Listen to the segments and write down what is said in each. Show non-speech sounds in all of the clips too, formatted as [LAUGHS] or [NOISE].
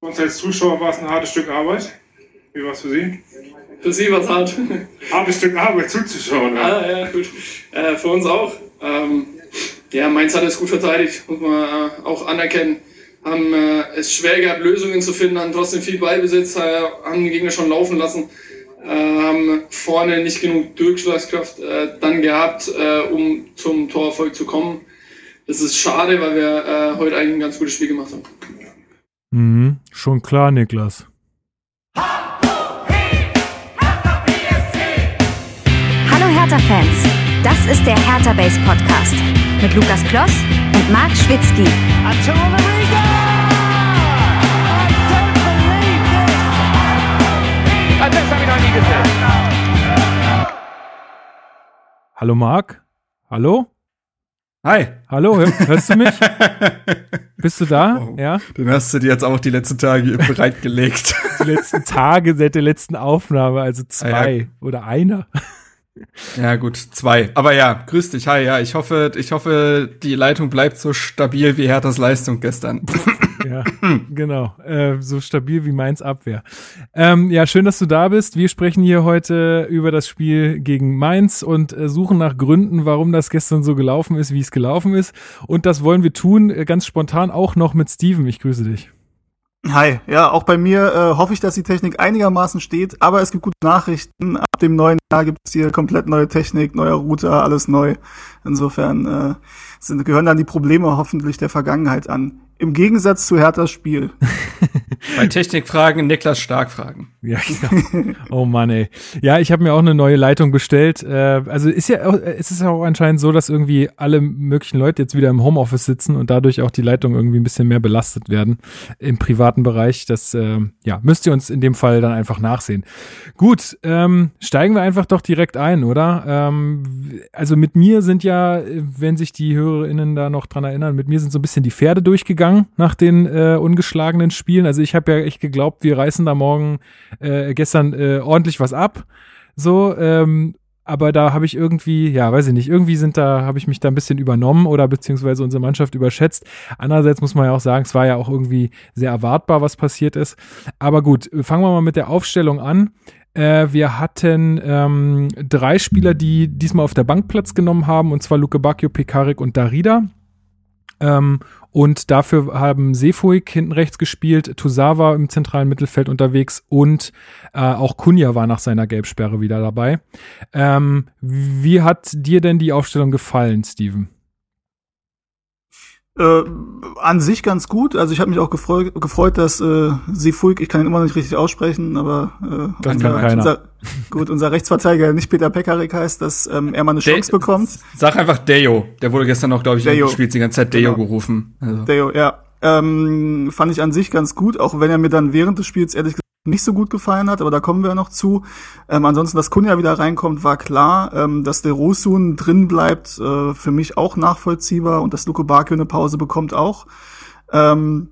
Für uns als Zuschauer war es ein hartes Stück Arbeit. Wie war es für Sie? Für Sie war es hart. Hartes Stück Arbeit zuzuschauen. Ja. ah, ja, gut. Äh, für uns auch. Ähm, ja, Mainz hat es gut verteidigt, muss man äh, auch anerkennen. Haben äh, es schwer gehabt, Lösungen zu finden, haben trotzdem viel Ballbesitz, äh, haben die Gegner schon laufen lassen, äh, haben vorne nicht genug Durchschlagskraft dann gehabt, um zum Torerfolg zu kommen. Das ist schade, weil wir heute eigentlich ein ganz gutes Spiel gemacht haben. Mhm, schon klar, Niklas. Hallo Hertha-Fans, das ist der Hertha Base Podcast mit Lukas Kloss und Marc Schwitzky. Hallo Marc? Hallo? Hi. Hallo, hör, hörst du mich? [LAUGHS] Bist du da? Oh, Ja? Den hast du dir jetzt auch die letzten Tage bereitgelegt. [LAUGHS] Die letzten Tage seit der letzten Aufnahme, also zwei Ah, ja. oder einer. ja, gut, zwei. Aber ja, grüß dich. Hi, ja. Ich hoffe, ich hoffe, die Leitung bleibt so stabil wie Herthas Leistung gestern. [LAUGHS] Ja, [CLEARS THROAT] genau. Äh, so stabil wie Mainz Abwehr. Ähm, ja, schön, dass du da bist. Wir sprechen hier heute über das Spiel gegen Mainz und äh, suchen nach Gründen, warum das gestern so gelaufen ist, wie es gelaufen ist. Und das wollen wir tun, äh, ganz spontan auch noch mit Steven. Ich grüße dich. Hi, ja, auch bei mir äh, hoffe ich, dass die Technik einigermaßen steht, aber es gibt gute Nachrichten. Ab dem neuen Jahr gibt es hier komplett neue Technik, neuer Router, alles neu. Insofern äh, sind, gehören dann die Probleme hoffentlich der Vergangenheit an. Im Gegensatz zu Herthas Spiel. [LAUGHS] Bei Technikfragen Niklas Stark fragen. Ja, genau. Oh Mann, ey. Ja, ich habe mir auch eine neue Leitung bestellt. Äh, also ist ja, auch- es ja auch anscheinend so, dass irgendwie alle möglichen Leute jetzt wieder im Homeoffice sitzen und dadurch auch die Leitung irgendwie ein bisschen mehr belastet werden im privaten Bereich. Das äh, ja müsst ihr uns in dem Fall dann einfach nachsehen. Gut, ähm, steigen wir einfach doch direkt ein, oder? Ähm, also mit mir sind ja, wenn sich die HörerInnen da noch dran erinnern, mit mir sind so ein bisschen die Pferde durchgegangen nach den äh, ungeschlagenen Spielen. Also ich habe ja echt geglaubt, wir reißen da morgen äh, gestern äh, ordentlich was ab. So, ähm, aber da habe ich irgendwie, ja, weiß ich nicht, irgendwie sind da, habe ich mich da ein bisschen übernommen oder beziehungsweise unsere Mannschaft überschätzt. Andererseits muss man ja auch sagen, es war ja auch irgendwie sehr erwartbar, was passiert ist. Aber gut, fangen wir mal mit der Aufstellung an. Äh, wir hatten ähm, drei Spieler, die diesmal auf der Bank Platz genommen haben, und zwar Luke Bacchio, Pekarik und Darida. Ähm, und dafür haben Sefuig hinten rechts gespielt, Tosawa im zentralen Mittelfeld unterwegs und äh, auch Kunja war nach seiner Gelbsperre wieder dabei. Ähm, wie hat dir denn die Aufstellung gefallen, Steven? Äh, an sich ganz gut. Also ich habe mich auch gefreut, gefreut dass äh, Sifulk, ich kann ihn immer noch nicht richtig aussprechen, aber äh, Das keiner. unser, gut, unser Rechtsverteidiger nicht Peter Pekarik heißt, dass ähm, er mal eine Chance De- bekommt. Sag einfach Deo. Der wurde gestern noch, glaube ich, Deo. gespielt, die ganze Zeit Deo Genau. gerufen. Also. Deo, ja. Ähm, fand ich an sich ganz gut, auch wenn er mir dann während des Spiels ehrlich gesagt nicht so gut gefallen hat, aber da kommen wir noch zu. Ähm, ansonsten, dass Kunja wieder reinkommt, war klar. Ähm, dass der Rosun drin bleibt, äh, für mich auch nachvollziehbar und dass Luko Bakio eine Pause bekommt auch. Ähm,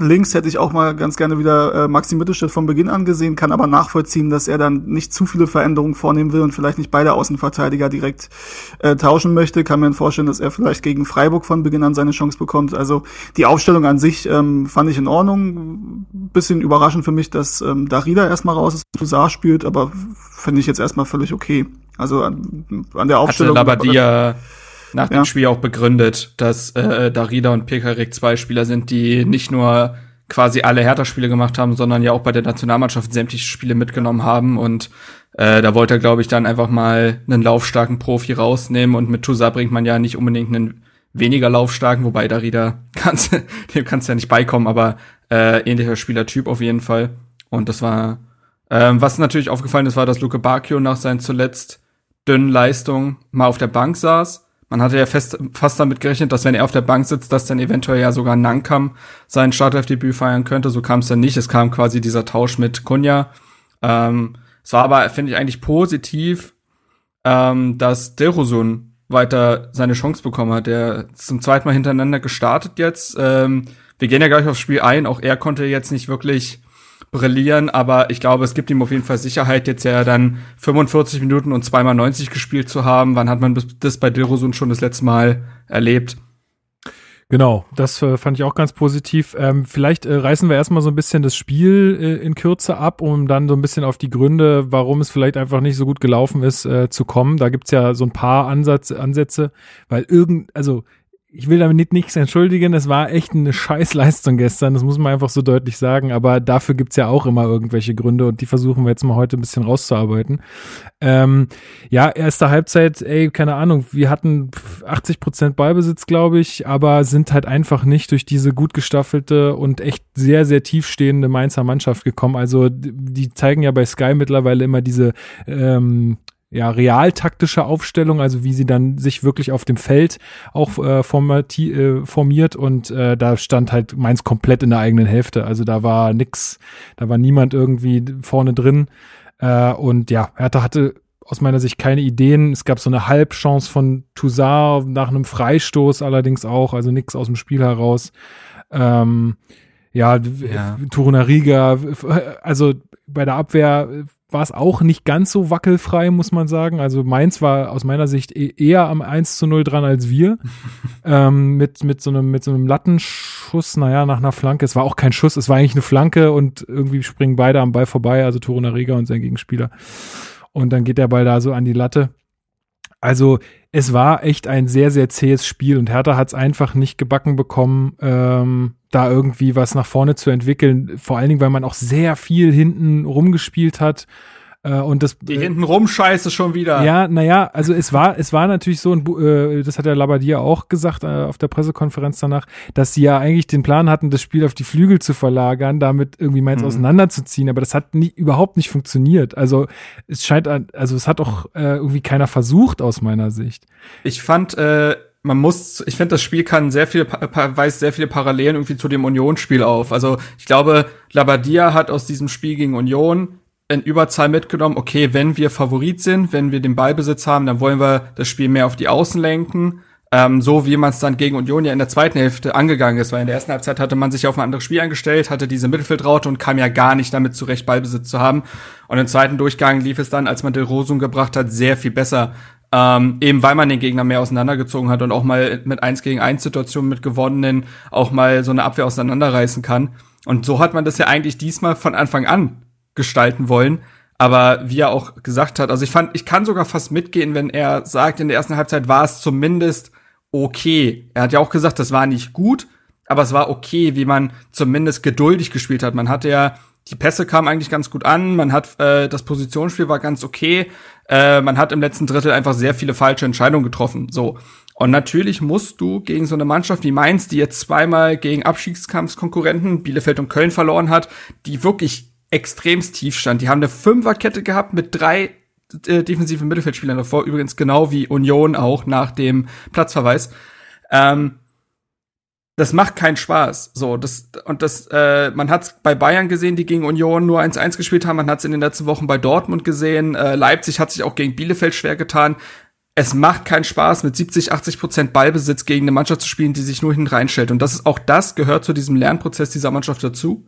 links hätte ich auch mal ganz gerne wieder äh, Maxi Mittelstädt von Beginn an gesehen, kann aber nachvollziehen, dass er dann nicht zu viele Veränderungen vornehmen will und vielleicht nicht beide Außenverteidiger direkt äh, tauschen möchte. Kann mir vorstellen, dass er vielleicht gegen Freiburg von Beginn an seine Chance bekommt. Also die Aufstellung an sich ähm, fand ich in Ordnung. Bisschen überraschend für mich, dass ähm, Darida erstmal raus ist, Toussaint spielt, aber finde ich jetzt erstmal völlig okay. Also an, an der Hatte Aufstellung. Labadia nach dem Ja. Spiel auch begründet, dass äh, Darida und Pekarik zwei Spieler sind, die nicht nur quasi alle Hertha-Spiele gemacht haben, sondern ja auch bei der Nationalmannschaft sämtliche Spiele mitgenommen haben. Und äh, da wollte er, glaube ich, dann einfach mal einen laufstarken Profi rausnehmen. Und mit Tusa bringt man ja nicht unbedingt einen weniger laufstarken, wobei Darida [LAUGHS] kannst, dem kannst du ja nicht beikommen, aber äh, ähnlicher Spielertyp auf jeden Fall. Und das war, ähm, was natürlich aufgefallen ist, war, dass Luke Bacchio nach seinen zuletzt dünnen Leistungen mal auf der Bank saß. Man hatte ja fest, fast damit gerechnet, dass wenn er auf der Bank sitzt, dass dann eventuell ja sogar Nankam sein Startelfdebüt feiern könnte. So kam es dann nicht. Es kam quasi dieser Tausch mit Kunja. Ähm, es war aber, finde ich, eigentlich positiv, ähm, dass Derosun weiter seine Chance bekommen hat. Der ist zum zweiten Mal hintereinander gestartet jetzt. Ähm, wir gehen ja gleich aufs Spiel ein. Auch er konnte jetzt nicht wirklich brillieren, aber ich glaube, es gibt ihm auf jeden Fall Sicherheit, jetzt ja dann 45 Minuten und zweimal 90 gespielt zu haben. Wann hat man das bei Dilrosun schon das letzte Mal erlebt? Genau, das äh, fand ich auch ganz positiv. Ähm, vielleicht äh, reißen wir erstmal so ein bisschen das Spiel äh, in Kürze ab, um dann so ein bisschen auf die Gründe, warum es vielleicht einfach nicht so gut gelaufen ist, äh, zu kommen. Da gibt's ja so ein paar Ansatz, Ansätze, weil irgend, also ich will damit nichts entschuldigen, es war echt eine Scheißleistung gestern, das muss man einfach so deutlich sagen, aber dafür gibt's ja auch immer irgendwelche Gründe und die versuchen wir jetzt mal heute ein bisschen rauszuarbeiten. Ähm, ja, erste Halbzeit, ey, keine Ahnung, wir hatten 80 Prozent Ballbesitz, glaube ich, aber sind halt einfach nicht durch diese gut gestaffelte und echt sehr, sehr tiefstehende Mainzer Mannschaft gekommen. Also die zeigen ja bei Sky mittlerweile immer diese ähm, ja, realtaktische Aufstellung, also wie sie dann sich wirklich auf dem Feld auch äh, formati äh, formiert und äh, da stand halt meins komplett in der eigenen Hälfte. Also da war nix, da war niemand irgendwie vorne drin. Äh, und ja, Hertha hatte aus meiner Sicht keine Ideen. Es gab so eine Halbchance von Toussaint nach einem Freistoß allerdings auch, also nix aus dem Spiel heraus. Ähm, ja, ja. Turunariga, also bei der Abwehr war es auch nicht ganz so wackelfrei, muss man sagen. Also Mainz war aus meiner Sicht e-, eher am 1 zu 0 dran als wir. [LAUGHS] ähm, mit, mit, so einem, mit so einem Lattenschuss, naja, nach einer Flanke. Es war auch kein Schuss, es war eigentlich eine Flanke und irgendwie springen beide am Ball vorbei, also Torunariga und sein Gegenspieler. Und dann geht der Ball da so an die Latte. Also es war echt ein sehr, sehr zähes Spiel und Hertha hat es einfach nicht gebacken bekommen, ähm, da irgendwie was nach vorne zu entwickeln. Vor allen Dingen, weil man auch sehr viel hinten rumgespielt hat. Äh, und das, die hinten rum scheiße schon wieder. Ja, naja, also es war, es war natürlich so, äh, das hat der Labadia auch gesagt äh, auf der Pressekonferenz danach, dass sie ja eigentlich den Plan hatten, das Spiel auf die Flügel zu verlagern, damit irgendwie Mainz mhm. auseinanderzuziehen, aber das hat nie, überhaupt nicht funktioniert. Also es scheint, also es hat auch äh, irgendwie keiner versucht aus meiner Sicht. Ich fand, äh, man muss, ich finde, das Spiel kann sehr viele, weist sehr viele Parallelen irgendwie zu dem Union-Spiel auf. Also ich glaube, Labadia hat aus diesem Spiel gegen Union in Überzahl mitgenommen, okay, wenn wir Favorit sind, wenn wir den Ballbesitz haben, dann wollen wir das Spiel mehr auf die Außen lenken. Ähm, so wie man es dann gegen Union ja in der zweiten Hälfte angegangen ist, weil in der ersten Halbzeit hatte man sich auf ein anderes Spiel eingestellt, hatte diese Mittelfeldraute und kam ja gar nicht damit zurecht, Ballbesitz zu haben. Und im zweiten Durchgang lief es dann, als man Del Rosum gebracht hat, sehr viel besser. Ähm, eben weil man den Gegner mehr auseinandergezogen hat und auch mal mit eins gegen eins Situationen mit gewonnenen auch mal so eine Abwehr auseinanderreißen kann. Und so hat man das ja eigentlich diesmal von Anfang an gestalten wollen. Aber wie er auch gesagt hat, also ich fand, ich kann sogar fast mitgehen, wenn er sagt, in der ersten Halbzeit war es zumindest okay. Er hat ja auch gesagt, das war nicht gut, aber es war okay, wie man zumindest geduldig gespielt hat. Man hatte ja, die Pässe kamen eigentlich ganz gut an, man hat, äh, das Positionsspiel war ganz okay, äh, man hat im letzten Drittel einfach sehr viele falsche Entscheidungen getroffen. So. Und natürlich musst du gegen so eine Mannschaft wie Mainz, die jetzt zweimal gegen Abstiegskampfskonkurrenten Bielefeld und Köln verloren hat, die wirklich extremst tief stand. Die haben eine Fünferkette gehabt mit drei äh, defensiven Mittelfeldspielern davor, übrigens genau wie Union auch nach dem Platzverweis. Ähm, das macht keinen Spaß. So, das und das, äh, man hat es bei Bayern gesehen, die gegen Union nur 1-1 gespielt haben. Man hat es in den letzten Wochen bei Dortmund gesehen. Äh, Leipzig hat sich auch gegen Bielefeld schwer getan. Es macht keinen Spaß, mit 70, 80 Prozent Ballbesitz gegen eine Mannschaft zu spielen, die sich nur hinten reinstellt. Und das ist auch das gehört zu diesem Lernprozess dieser Mannschaft dazu.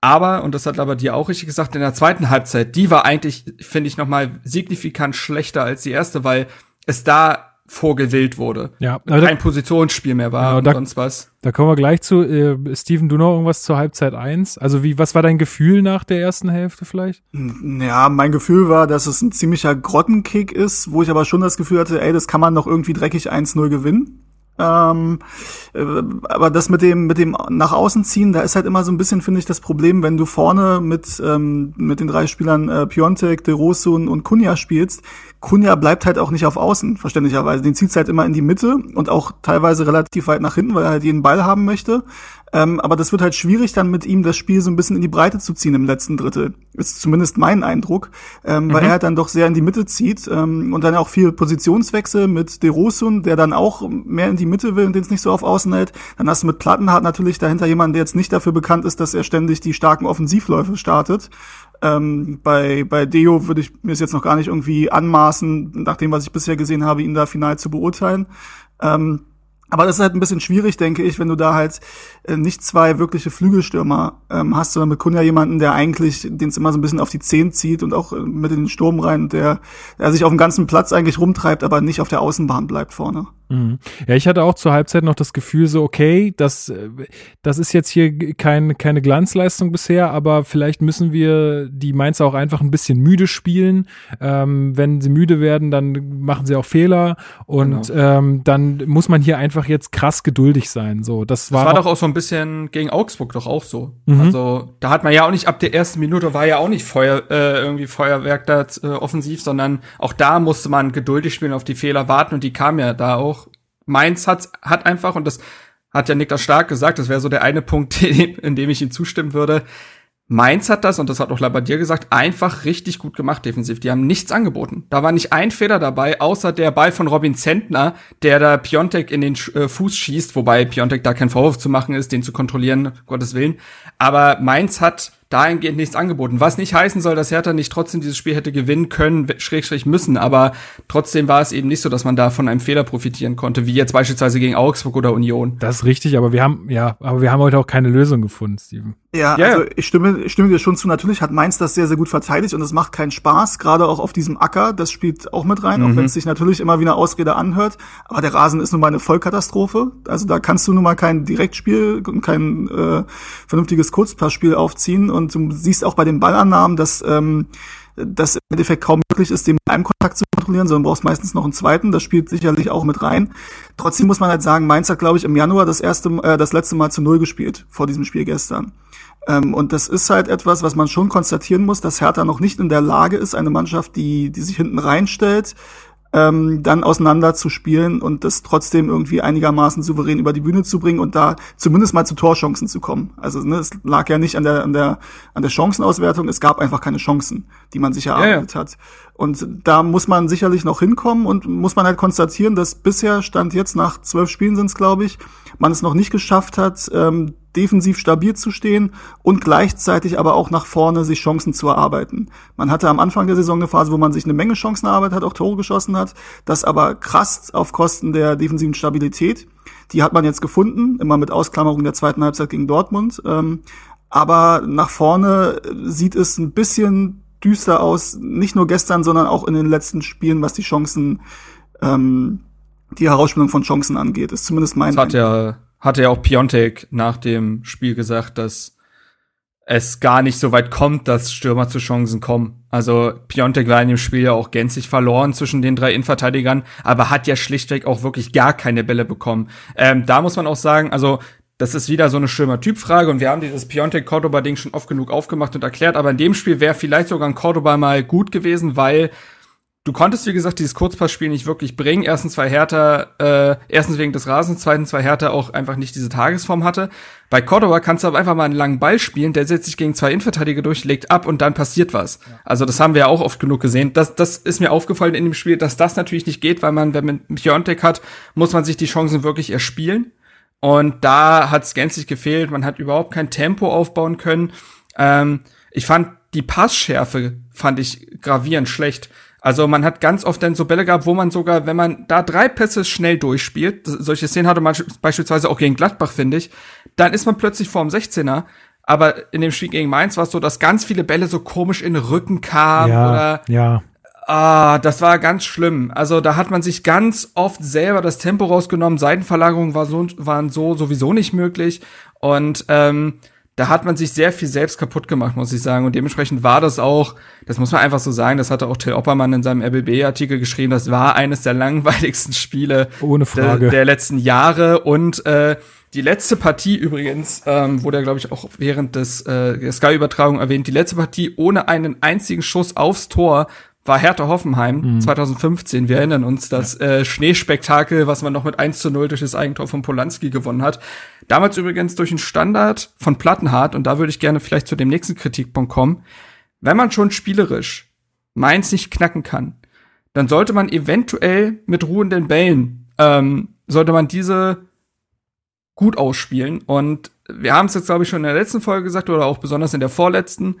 Aber, und das hat aber dir auch richtig gesagt, in der zweiten Halbzeit, die war eigentlich, finde ich, nochmal signifikant schlechter als die erste, weil es da vorgewillt wurde. Ja, aber kein Positionsspiel mehr war genau, und da, sonst was. Da kommen wir gleich zu. Äh, Steven, du noch irgendwas zur Halbzeit eins? Also wie, was war dein Gefühl nach der ersten Hälfte vielleicht? Ja, mein Gefühl war, dass es ein ziemlicher Grottenkick ist, wo ich aber schon das Gefühl hatte, ey, das kann man noch irgendwie dreckig 1-0 gewinnen. Ähm, äh, aber das mit dem mit dem nach außen ziehen, da ist halt immer so ein bisschen finde ich das Problem, wenn du vorne mit ähm, mit den drei Spielern äh, Piontek, De Rosun und Kunja spielst. Kunja bleibt halt auch nicht auf Außen verständlicherweise. Den zieht's halt immer in die Mitte und auch teilweise relativ weit nach hinten, weil er halt jeden Ball haben möchte. Ähm, aber das wird halt schwierig, dann mit ihm das Spiel so ein bisschen in die Breite zu ziehen im letzten Drittel. Ist zumindest mein Eindruck, ähm, mhm. weil er halt dann doch sehr in die Mitte zieht ähm, und dann auch viel Positionswechsel mit De Rosun, der dann auch mehr in die Mitte will und den es nicht so auf Außen hält. Dann hast du mit Plattenhardt natürlich dahinter jemanden, der jetzt nicht dafür bekannt ist, dass er ständig die starken Offensivläufe startet. Ähm, bei, bei Deo würde ich mir es jetzt noch gar nicht irgendwie anmaßen, nach dem, was ich bisher gesehen habe, ihn da final zu beurteilen. Ähm, aber das ist halt ein bisschen schwierig, denke ich, wenn du da halt äh, nicht zwei wirkliche Flügelstürmer ähm, hast, sondern mit Kunja jemanden, der eigentlich, den es immer so ein bisschen auf die Zehen zieht und auch äh, mit in den Sturm rein, der, der sich auf dem ganzen Platz eigentlich rumtreibt, aber nicht auf der Außenbahn bleibt vorne. Mhm. Ja, ich hatte auch zur Halbzeit noch das Gefühl so, okay, das, äh, das ist jetzt hier kein, keine Glanzleistung bisher, aber vielleicht müssen wir die Mainzer auch einfach ein bisschen müde spielen. Ähm, wenn sie müde werden, dann machen sie auch Fehler und genau. ähm, dann muss man hier einfach jetzt krass geduldig sein. So, das war, das war doch auch so ein bisschen gegen Augsburg doch auch so. Mhm. Also da hat man ja auch nicht ab der ersten Minute war ja auch nicht Feuer äh, irgendwie Feuerwerk da äh, offensiv, sondern auch da musste man geduldig spielen, auf die Fehler warten und die kamen ja da auch Mainz hat, hat einfach, und das hat ja Niklas Stark gesagt, das wäre so der eine Punkt, [LAUGHS] in dem ich ihm zustimmen würde. Mainz hat das, und das hat auch Labadier gesagt, einfach richtig gut gemacht defensiv. Die haben nichts angeboten. Da war nicht ein Fehler dabei, außer der Ball von Robin Zentner, der da Piontek in den äh, Fuß schießt, wobei Piontek da kein Vorwurf zu machen ist, den zu kontrollieren, Gottes Willen. Aber Mainz hat dahingehend nichts angeboten. Was nicht heißen soll, dass Hertha nicht trotzdem dieses Spiel hätte gewinnen können, schrägstrich müssen, aber trotzdem war es eben nicht so, dass man da von einem Fehler profitieren konnte, wie jetzt beispielsweise gegen Augsburg oder Union. Das ist richtig, aber wir haben, ja, aber wir haben heute auch keine Lösung gefunden, Steven. Ja, ja, also ich stimme, ich stimme dir schon zu. Natürlich hat Mainz das sehr, sehr gut verteidigt und es macht keinen Spaß, gerade auch auf diesem Acker. Das spielt auch mit rein, mhm. auch wenn es sich natürlich immer wie eine Ausrede anhört. Aber der Rasen ist nun mal eine Vollkatastrophe. Also da kannst du nun mal kein Direktspiel, kein äh, vernünftiges Kurzpassspiel aufziehen. Und du siehst auch bei den Ballannahmen, dass ähm, das im Endeffekt kaum möglich ist, den mit einem Kontakt zu kontrollieren, sondern brauchst meistens noch einen zweiten. Das spielt sicherlich auch mit rein. Trotzdem muss man halt sagen, Mainz hat, glaube ich, im Januar das erste, äh, das letzte Mal zu Null gespielt vor diesem Spiel gestern. Ähm, und das ist halt etwas, was man schon konstatieren muss, dass Hertha noch nicht in der Lage ist, eine Mannschaft, die, die sich hinten reinstellt, ähm, dann auseinander zu spielen und das trotzdem irgendwie einigermaßen souverän über die Bühne zu bringen und da zumindest mal zu Torchancen zu kommen. Also ne, es lag ja nicht an der an der an der Chancenauswertung, es gab einfach keine Chancen, die man sich erarbeitet ja, ja. hat. Und da muss man sicherlich noch hinkommen und muss man halt konstatieren, dass bisher stand jetzt nach zwölf Spielen sind es glaube ich, man es noch nicht geschafft hat, ähm, defensiv stabil zu stehen und gleichzeitig aber auch nach vorne sich Chancen zu erarbeiten. Man hatte am Anfang der Saison eine Phase, wo man sich eine Menge Chancen erarbeitet hat, auch Tore geschossen hat, das aber krass auf Kosten der defensiven Stabilität. Die hat man jetzt gefunden, immer mit Ausklammerung der zweiten Halbzeit gegen Dortmund. Ähm, aber nach vorne sieht es ein bisschen düster aus, nicht nur gestern, sondern auch in den letzten Spielen, was die Chancen, ähm, die Herausspielung von Chancen angeht. Ist zumindest mein. Das hat ja hatte ja auch Piontek nach dem Spiel gesagt, dass es gar nicht so weit kommt, dass Stürmer zu Chancen kommen. Also Piontek war in dem Spiel ja auch gänzlich verloren zwischen den drei Innenverteidigern, aber hat ja schlichtweg auch wirklich gar keine Bälle bekommen. Ähm, da muss man auch sagen, also das ist wieder so eine Stürmer-Typ-Frage und wir haben dieses Piontek-Cordoba-Ding schon oft genug aufgemacht und erklärt, aber in dem Spiel wäre vielleicht sogar ein Cordoba mal gut gewesen, weil du konntest, wie gesagt, dieses Kurzpassspiel nicht wirklich bringen. Erstens, weil Hertha, äh, erstens wegen des Rasens, zweitens, weil Hertha auch einfach nicht diese Tagesform hatte. Bei Cordoba kannst du aber einfach mal einen langen Ball spielen, der setzt sich gegen zwei Innenverteidiger durch, legt ab und dann passiert was. Ja. Also das haben wir ja auch oft genug gesehen. Das, das ist mir aufgefallen in dem Spiel, dass das natürlich nicht geht, weil man, wenn man Piontek hat, muss man sich die Chancen wirklich erspielen. Und da hat es gänzlich gefehlt. Man hat überhaupt kein Tempo aufbauen können. Ähm, ich fand die Passschärfe fand ich gravierend schlecht. Also man hat ganz oft dann so Bälle gehabt, wo man sogar, wenn man da drei Pässe schnell durchspielt, solche Szenen hatte man beispielsweise auch gegen Gladbach, finde ich, dann ist man plötzlich vorm 16er. Aber in dem Spiel gegen Mainz war es so, dass ganz viele Bälle so komisch in den Rücken kamen ja, oder ja. Ah, das war ganz schlimm. Also da hat man sich ganz oft selber das Tempo rausgenommen. Seitenverlagerungen war so, waren so sowieso nicht möglich. Und ähm, da hat man sich sehr viel selbst kaputt gemacht, muss ich sagen. Und dementsprechend war das auch, das muss man einfach so sagen, das hatte auch Till Oppermann in seinem RBB-Artikel geschrieben, das war eines der langweiligsten Spiele Ohne Frage. Der, der letzten Jahre. Und äh, die letzte Partie übrigens, ähm, wurde ja, glaube ich, auch während des äh, der Sky-Übertragung erwähnt, die letzte Partie ohne einen einzigen Schuss aufs Tor war Hertha Hoffenheim mhm. 2015. Wir erinnern uns, das ja. äh, Schneespektakel, was man noch mit 1 zu 0 durch das Eigentor von Polanski gewonnen hat. Damals übrigens durch einen Standard von Plattenhardt, und da würde ich gerne vielleicht zu dem nächsten Kritikpunkt kommen. Wenn man schon spielerisch Mainz nicht knacken kann, dann sollte man eventuell mit ruhenden Bällen, ähm, sollte man diese gut ausspielen. Und wir haben es jetzt, glaube ich, schon in der letzten Folge gesagt oder auch besonders in der vorletzten.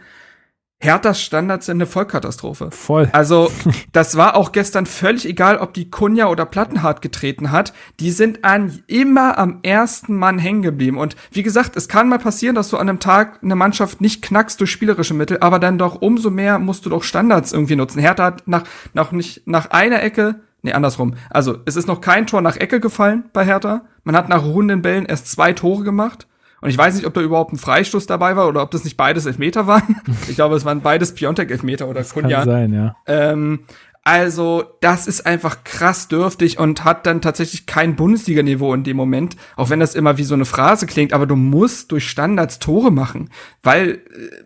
Herthas Standards sind eine Vollkatastrophe. Voll. Also, [LAUGHS] das war auch gestern völlig egal, ob die Kunja oder Plattenhardt getreten hat. Die sind an immer am ersten Mann hängen geblieben. Und wie gesagt, es kann mal passieren, dass du an einem Tag eine Mannschaft nicht knackst durch spielerische Mittel, aber dann doch umso mehr musst du doch Standards irgendwie nutzen. Hertha hat nach, nach nicht, nach einer Ecke nee, andersrum. Also, es ist noch kein Tor nach Ecke gefallen bei Hertha. Man hat nach ruhenden Bällen erst zwei Tore gemacht. Und ich weiß nicht, ob da überhaupt ein Freistoß dabei war oder ob das nicht beides Elfmeter [LAUGHS] waren. Ich glaube, es waren beides Piontek-Elfmeter oder Kunja. Kann sein, ja. Ähm, also, das ist einfach krass dürftig und hat dann tatsächlich kein Bundesliga-Niveau in dem Moment, auch wenn das immer wie so eine Phrase klingt, aber du musst durch Standards Tore machen, weil äh,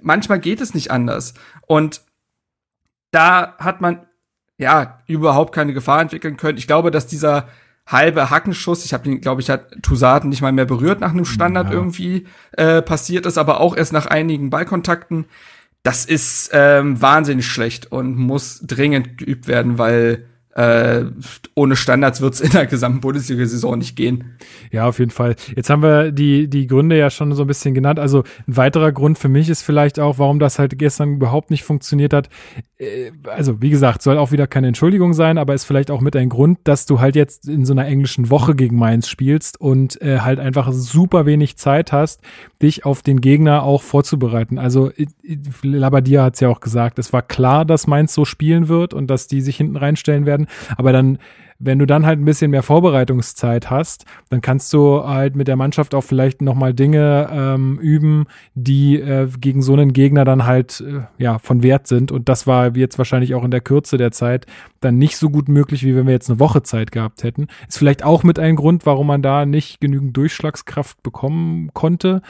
manchmal geht es nicht anders. Und da hat man ja überhaupt keine Gefahr entwickeln können. Ich glaube, dass dieser halbe Hackenschuss, ich habe den, glaube ich, hat Toussaint nicht mal mehr berührt nach einem Standard Ja. irgendwie äh, passiert ist, aber auch erst nach einigen Ballkontakten. Das ist ähm, wahnsinnig schlecht und muss dringend geübt werden, weil äh, ohne Standards wird's in der gesamten Bundesliga-Saison nicht gehen. Ja, auf jeden Fall. Jetzt haben wir die, die Gründe ja schon so ein bisschen genannt. Also ein weiterer Grund für mich ist vielleicht auch, warum das halt gestern überhaupt nicht funktioniert hat. Äh, Also, wie gesagt, soll auch wieder keine Entschuldigung sein, aber ist vielleicht auch mit ein Grund, dass du halt jetzt in so einer englischen Woche gegen Mainz spielst und äh, halt einfach super wenig Zeit hast, dich auf den Gegner auch vorzubereiten. Also, i- i- Labadia hat es ja auch gesagt, es war klar, dass Mainz so spielen wird und dass die sich hinten reinstellen werden. Aber dann wenn du dann halt ein bisschen mehr Vorbereitungszeit hast, dann kannst du halt mit der Mannschaft auch vielleicht nochmal Dinge ähm, üben, die äh, gegen so einen Gegner dann halt äh, ja von Wert sind. Und das war jetzt wahrscheinlich auch in der Kürze der Zeit dann nicht so gut möglich, wie wenn wir jetzt eine Woche Zeit gehabt hätten. Ist vielleicht auch mit ein Grund, warum man da nicht genügend Durchschlagskraft bekommen konnte.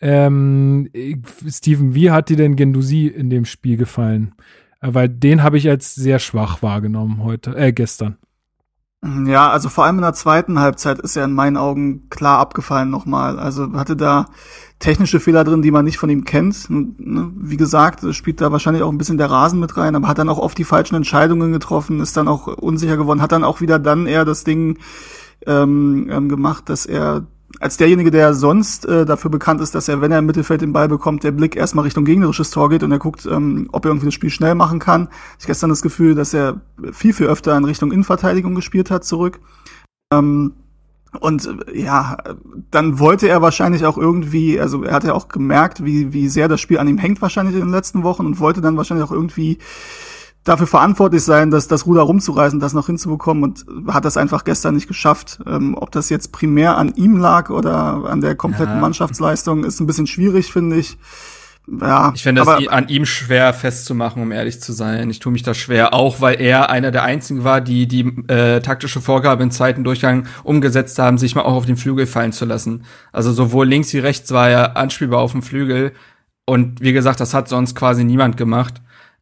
Ähm, äh, Steven, wie hat dir denn Gendusi in dem Spiel gefallen? Äh, Weil den habe ich als sehr schwach wahrgenommen heute, äh, gestern. Ja, also vor allem in der zweiten Halbzeit ist er in meinen Augen klar abgefallen nochmal. Also hatte da technische Fehler drin, die man nicht von ihm kennt. Ne, Wie gesagt, es spielt da wahrscheinlich auch ein bisschen der Rasen mit rein, aber hat dann auch oft die falschen Entscheidungen getroffen, ist dann auch unsicher geworden, hat dann auch wieder dann eher das Ding ähm, ähm, gemacht, dass er als derjenige, der sonst äh, dafür bekannt ist, dass er, wenn er im Mittelfeld den Ball bekommt, der Blick erstmal Richtung gegnerisches Tor geht und er guckt, ähm, ob er irgendwie das Spiel schnell machen kann. Ich gestern das Gefühl, dass er viel, viel öfter in Richtung Innenverteidigung gespielt hat zurück. Ähm, und äh, ja, dann wollte er wahrscheinlich auch irgendwie, also er hat ja auch gemerkt, wie, wie sehr das Spiel an ihm hängt wahrscheinlich in den letzten Wochen und wollte dann wahrscheinlich auch irgendwie dafür verantwortlich sein, dass das Ruder rumzureißen, das noch hinzubekommen und hat das einfach gestern nicht geschafft. Ähm, ob das jetzt primär an ihm lag oder an der kompletten Ja. Mannschaftsleistung, ist ein bisschen schwierig, finde ich. Ja, Ich finde das an ihm schwer festzumachen, um ehrlich zu sein. Ich tue mich da schwer, auch weil er einer der einzigen war, die die äh, taktische Vorgabe in zweiten Durchgang umgesetzt haben, sich mal auch auf den Flügel fallen zu lassen. Also sowohl links wie rechts war er anspielbar auf dem Flügel. Und wie gesagt, das hat sonst quasi niemand gemacht.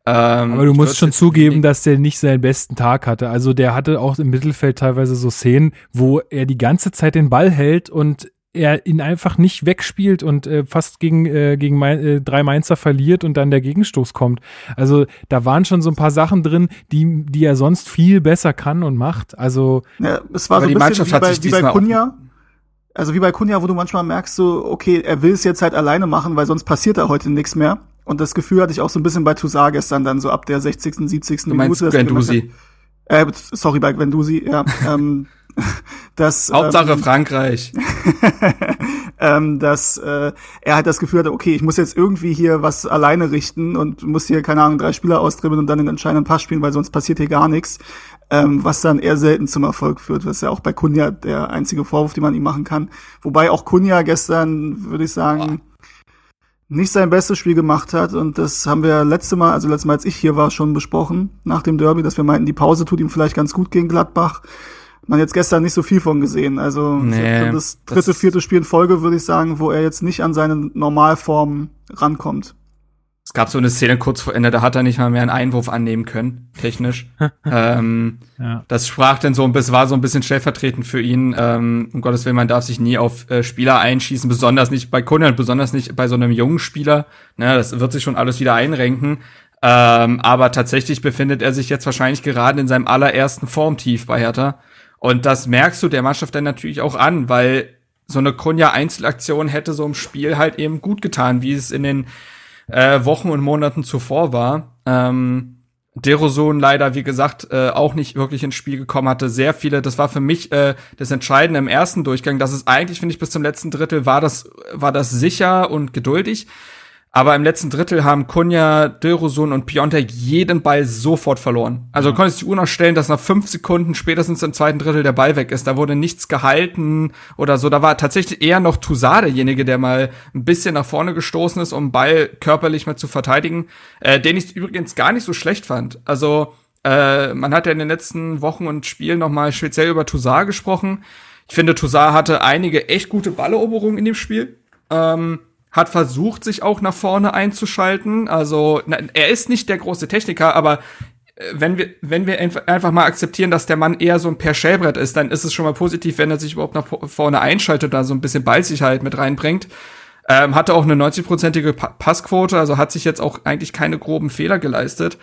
Ähm, Aber du musst schon zugeben, dass der nicht seinen besten Tag hatte. Also der hatte auch im Mittelfeld teilweise so Szenen, wo er die ganze Zeit den Ball hält und er ihn einfach nicht wegspielt und äh, fast gegen, äh, gegen Main, äh, drei Mainzer verliert und dann der Gegenstoß kommt. Also da waren schon so ein paar Sachen drin, die, die er sonst viel besser kann und macht. Also Ja, es war so die ein bisschen Mannschaft wie hat bei, sich wie bei Kunja. Also wie bei Kunja, wo du manchmal merkst, so, okay, er will es jetzt halt alleine machen, weil sonst passiert da heute nichts mehr. Und das Gefühl hatte ich auch so ein bisschen bei Toussaint gestern dann so ab der 60., 70. Du meinst Minute. dass Guendouzi. Äh, sorry, bei Gwendusi, ja. [LAUGHS] ähm, das, Hauptsache ähm, Frankreich. [LAUGHS] ähm, dass äh, er halt das Gefühl hatte, okay, ich muss jetzt irgendwie hier was alleine richten und muss hier, keine Ahnung, drei Spieler austribbeln und dann den entscheidenden Pass spielen, weil sonst passiert hier gar nichts. Ähm, was dann eher selten zum Erfolg führt. Das ist ja auch bei Kunja der einzige Vorwurf, den man ihm machen kann. Wobei auch Kunja gestern, würde ich sagen, nicht sein bestes Spiel gemacht hat. Und das haben wir letzte Mal, also letztes Mal, als ich hier war, schon besprochen nach dem Derby, dass wir meinten, die Pause tut ihm vielleicht ganz gut gegen Gladbach. Man hat jetzt gestern nicht so viel von gesehen. Also Nee, das dritte, das- vierte Spiel in Folge, würde ich sagen, wo er jetzt nicht an seine Normalform rankommt. Es gab so eine Szene kurz vor Ende, da hat er nicht mal mehr einen Einwurf annehmen können, technisch. ähm, [LAUGHS] Ja. Das sprach dann so ein bisschen, war so ein bisschen stellvertretend für ihn. Ähm, um Gottes Willen, man darf sich nie auf äh, Spieler einschießen, besonders nicht bei Kunden, besonders nicht bei so einem jungen Spieler. Ne, das wird sich schon alles wieder einrenken. Ähm, aber tatsächlich befindet er sich jetzt wahrscheinlich gerade in seinem allerersten Formtief bei Hertha. Und das merkst du der Mannschaft dann natürlich auch an, weil so eine Kunja-Einzelaktion hätte so im Spiel halt eben gut getan, wie es in den äh, Wochen und Monaten zuvor war. Ähm, Deroson leider, wie gesagt, äh, auch nicht wirklich ins Spiel gekommen hatte. Sehr viele, das war für mich äh, das Entscheidende im ersten Durchgang. Das ist eigentlich, finde ich, bis zum letzten Drittel war das, war das sicher und geduldig. Aber im letzten Drittel haben Kunja, Dilrosun und Piontek jeden Ball sofort verloren. Also du konntest die Uhr noch stellen, dass nach fünf Sekunden spätestens im zweiten Drittel der Ball weg ist. Da wurde nichts gehalten oder so. Da war tatsächlich eher noch Toussaint derjenige, der mal ein bisschen nach vorne gestoßen ist, um Ball körperlich mal zu verteidigen. Äh, den ich übrigens gar nicht so schlecht fand. Also äh, man hat ja in den letzten Wochen und Spielen noch mal speziell über Toussaint gesprochen. Ich finde, Toussaint hatte einige echt gute Balleroberungen in dem Spiel. Ähm, hat versucht, sich auch nach vorne einzuschalten. Also na, er ist nicht der große Techniker, aber äh, wenn wir, wenn wir einfach mal akzeptieren, dass der Mann eher so ein per Schellbrett ist, dann ist es schon mal positiv, wenn er sich überhaupt nach vorne einschaltet und da so ein bisschen Ballsicherheit mit reinbringt. Ähm, hatte auch eine 90-prozentige Passquote, also hat sich jetzt auch eigentlich keine groben Fehler geleistet.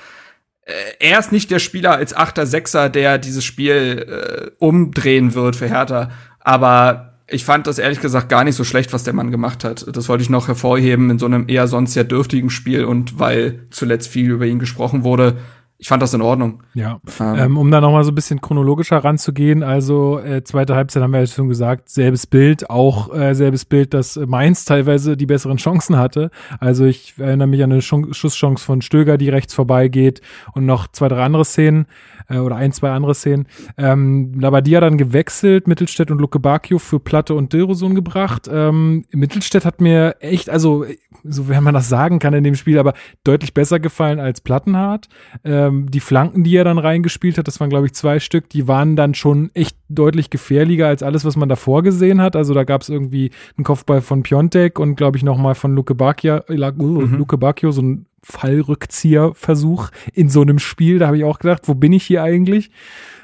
Äh, er ist nicht der Spieler als Achter, Sechser, der dieses Spiel äh, umdrehen wird für Hertha. Aber ich fand das ehrlich gesagt gar nicht so schlecht, was der Mann gemacht hat. Das wollte ich noch hervorheben in so einem eher sonst sehr dürftigen Spiel und weil zuletzt viel über ihn gesprochen wurde. Ich fand das in Ordnung. Ja, ähm, ähm um da noch mal so ein bisschen chronologischer ranzugehen. Also äh, zweite Halbzeit haben wir ja schon gesagt, selbes Bild, auch äh, selbes Bild, dass Mainz teilweise die besseren Chancen hatte. Also ich erinnere mich an eine Schusschance von Stöger, die rechts vorbeigeht und noch zwei, drei andere Szenen äh, oder ein, zwei andere Szenen. Ähm, Labadia dann gewechselt, Mittelstädt und Luke Bacchio für Platte und Dilrosun gebracht. Ähm, Mittelstädt hat mir echt, also so wenn man das sagen kann in dem Spiel, aber deutlich besser gefallen als Plattenhardt. Ähm, die Flanken, die er dann reingespielt hat, das waren glaube ich zwei Stück, die waren dann schon echt deutlich gefährlicher als alles, was man davor gesehen hat. Also da gab es irgendwie einen Kopfball von Piontek und glaube ich nochmal von Luke Bacchio, äh, mhm. Luke Bacchio, so ein Fallrückzieherversuch in so einem Spiel. Da habe ich auch gedacht, wo bin ich hier eigentlich?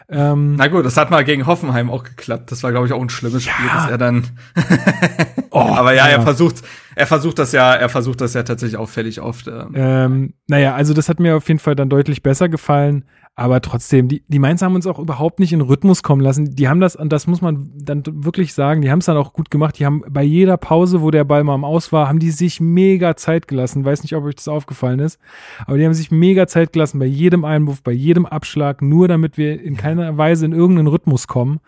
Ähm, Na gut, das hat mal gegen Hoffenheim auch geklappt. Das war, glaube ich, auch ein schlimmes ja. Spiel, dass er dann. [LAUGHS] oh, Aber ja, ja, er versucht, er versucht das ja, er versucht das ja tatsächlich auffällig oft. Ähm. Ähm, naja, also das hat mir auf jeden Fall dann deutlich besser gefallen. Aber trotzdem, die, die Mainz haben uns auch überhaupt nicht in Rhythmus kommen lassen. Die haben das, und das muss man dann wirklich sagen, die haben es dann auch gut gemacht. Die haben bei jeder Pause, wo der Ball mal am Aus war, haben die sich mega Zeit gelassen. Weiß nicht, ob euch das aufgefallen ist. Aber die haben sich mega Zeit gelassen bei jedem Einwurf, bei jedem Abschlag, nur damit wir in keiner Weise in irgendeinen Rhythmus kommen.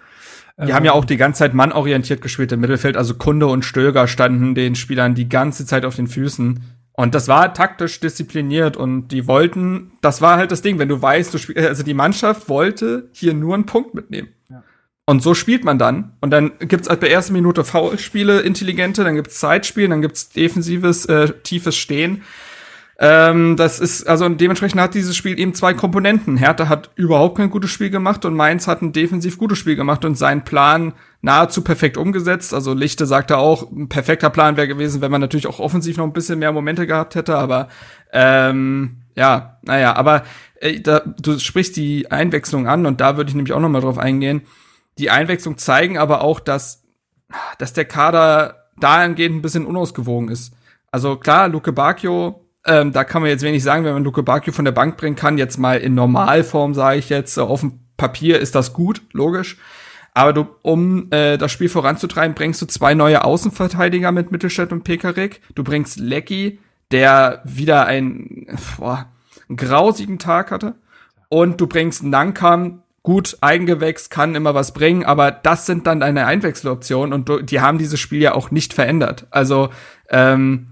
Die haben ja auch die ganze Zeit mannorientiert gespielt im Mittelfeld. Also Kunde und Stöger standen den Spielern die ganze Zeit auf den Füßen. Und das war taktisch diszipliniert und die wollten, das war halt das Ding, wenn du weißt, du spielst, also die Mannschaft wollte hier nur einen Punkt mitnehmen. Ja. Und so spielt man dann. Und dann gibt's halt bei erster Minute Foulspiele, intelligente, dann gibt's Zeitspiel, dann gibt's defensives, äh, tiefes Stehen. Ähm, das ist, also dementsprechend hat dieses Spiel eben zwei Komponenten. Hertha hat überhaupt kein gutes Spiel gemacht und Mainz hat ein defensiv gutes Spiel gemacht und sein Plan nahezu perfekt umgesetzt. Also Lichte sagte auch, ein perfekter Plan wäre gewesen, wenn man natürlich auch offensiv noch ein bisschen mehr Momente gehabt hätte, aber ähm, ja, naja, aber äh, da, du sprichst die Einwechslung an und da würde ich nämlich auch noch mal drauf eingehen. Die Einwechslung zeigen aber auch, dass, dass der Kader dahingehend ein bisschen unausgewogen ist. Also klar, Luke Bacchio ähm, da kann man jetzt wenig sagen, wenn man Luke Bacchio von der Bank bringen kann. Jetzt mal in Normalform, sage ich jetzt. Auf dem Papier ist das gut, logisch. Aber du, um äh, das Spiel voranzutreiben, bringst du zwei neue Außenverteidiger mit Mittelstädt und Pekarik. Du bringst Lecky, der wieder einen, boah, einen grausigen Tag hatte. Und du bringst Nankam, gut, Eigengewächs kann immer was bringen, aber das sind dann deine Einwechseloptionen und du, die haben dieses Spiel ja auch nicht verändert. Also ähm,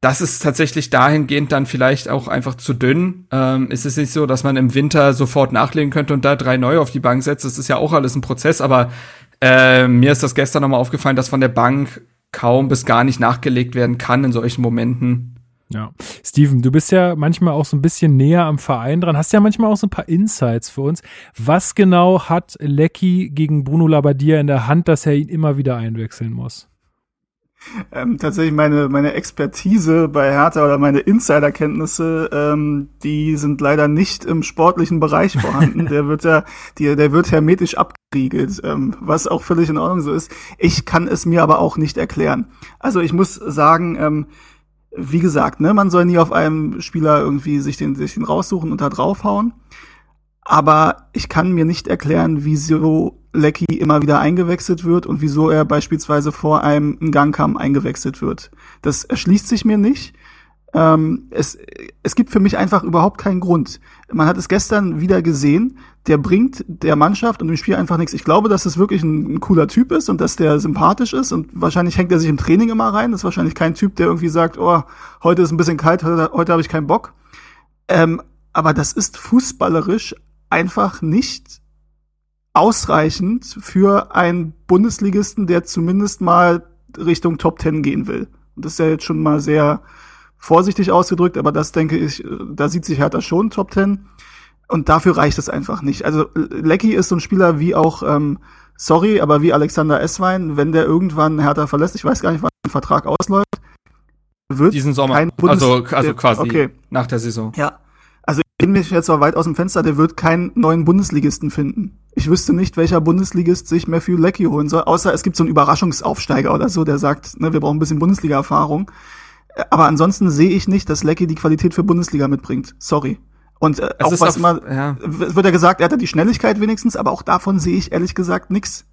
das ist tatsächlich dahingehend dann vielleicht auch einfach zu dünn. Ähm, ist es nicht so, dass man im Winter sofort nachlegen könnte und da drei neue auf die Bank setzt? Das ist ja auch alles ein Prozess, aber äh, mir ist das gestern nochmal aufgefallen, dass von der Bank kaum bis gar nicht nachgelegt werden kann in solchen Momenten. Ja. Steven, du bist ja manchmal auch so ein bisschen näher am Verein dran, hast ja manchmal auch so ein paar Insights für uns. Was genau hat Lecky gegen Bruno Labbadia in der Hand, dass er ihn immer wieder einwechseln muss? Ähm, tatsächlich meine, meine Expertise bei Hertha oder meine Insiderkenntnisse, ähm, die sind leider nicht im sportlichen Bereich vorhanden. [LAUGHS] der wird ja, die, der wird hermetisch abgeriegelt, ähm, was auch völlig in Ordnung so ist. Ich kann es mir aber auch nicht erklären. Also ich muss sagen, ähm, wie gesagt, ne, man soll nie auf einem Spieler irgendwie sich den, sich den raussuchen und da draufhauen. Aber ich kann mir nicht erklären, wieso Lecky immer wieder eingewechselt wird und wieso er beispielsweise vor einem Gangkamm eingewechselt wird. Das erschließt sich mir nicht. Ähm, es, es gibt für mich einfach überhaupt keinen Grund. Man hat es gestern wieder gesehen, der bringt der Mannschaft und dem Spiel einfach nichts. Ich glaube, dass es wirklich ein, ein, cooler Typ ist und dass der sympathisch ist und wahrscheinlich hängt er sich im Training immer rein. Das ist wahrscheinlich kein Typ, der irgendwie sagt, oh, heute ist ein bisschen kalt, heute, heute habe ich keinen Bock. Ähm, aber das ist fußballerisch einfach nicht ausreichend für einen Bundesligisten, der zumindest mal Richtung Top Ten gehen will. Und das ist ja jetzt schon mal sehr vorsichtig ausgedrückt, aber das denke ich, da sieht sich Hertha schon Top Ten. Und dafür reicht es einfach nicht. Also Lecky ist so ein Spieler wie auch, ähm, sorry, aber wie Alexander Esswein, wenn der irgendwann Hertha verlässt, ich weiß gar nicht, wann der Vertrag ausläuft, wird diesen Sommer, kein Bundes also, also quasi okay. nach der Saison. Ja, bin mich jetzt mal weit aus dem Fenster, der wird keinen neuen Bundesligisten finden. Ich wüsste nicht, welcher Bundesligist sich Matthew Lecky holen soll, außer es gibt so einen Überraschungsaufsteiger oder so, der sagt, ne, wir brauchen ein bisschen Bundesliga-Erfahrung. Aber ansonsten sehe ich nicht, dass Lecky die Qualität für Bundesliga mitbringt. Sorry. Und äh, auch was immer, ja. wird ja gesagt, er hat ja die Schnelligkeit wenigstens, aber auch davon sehe ich ehrlich gesagt nix.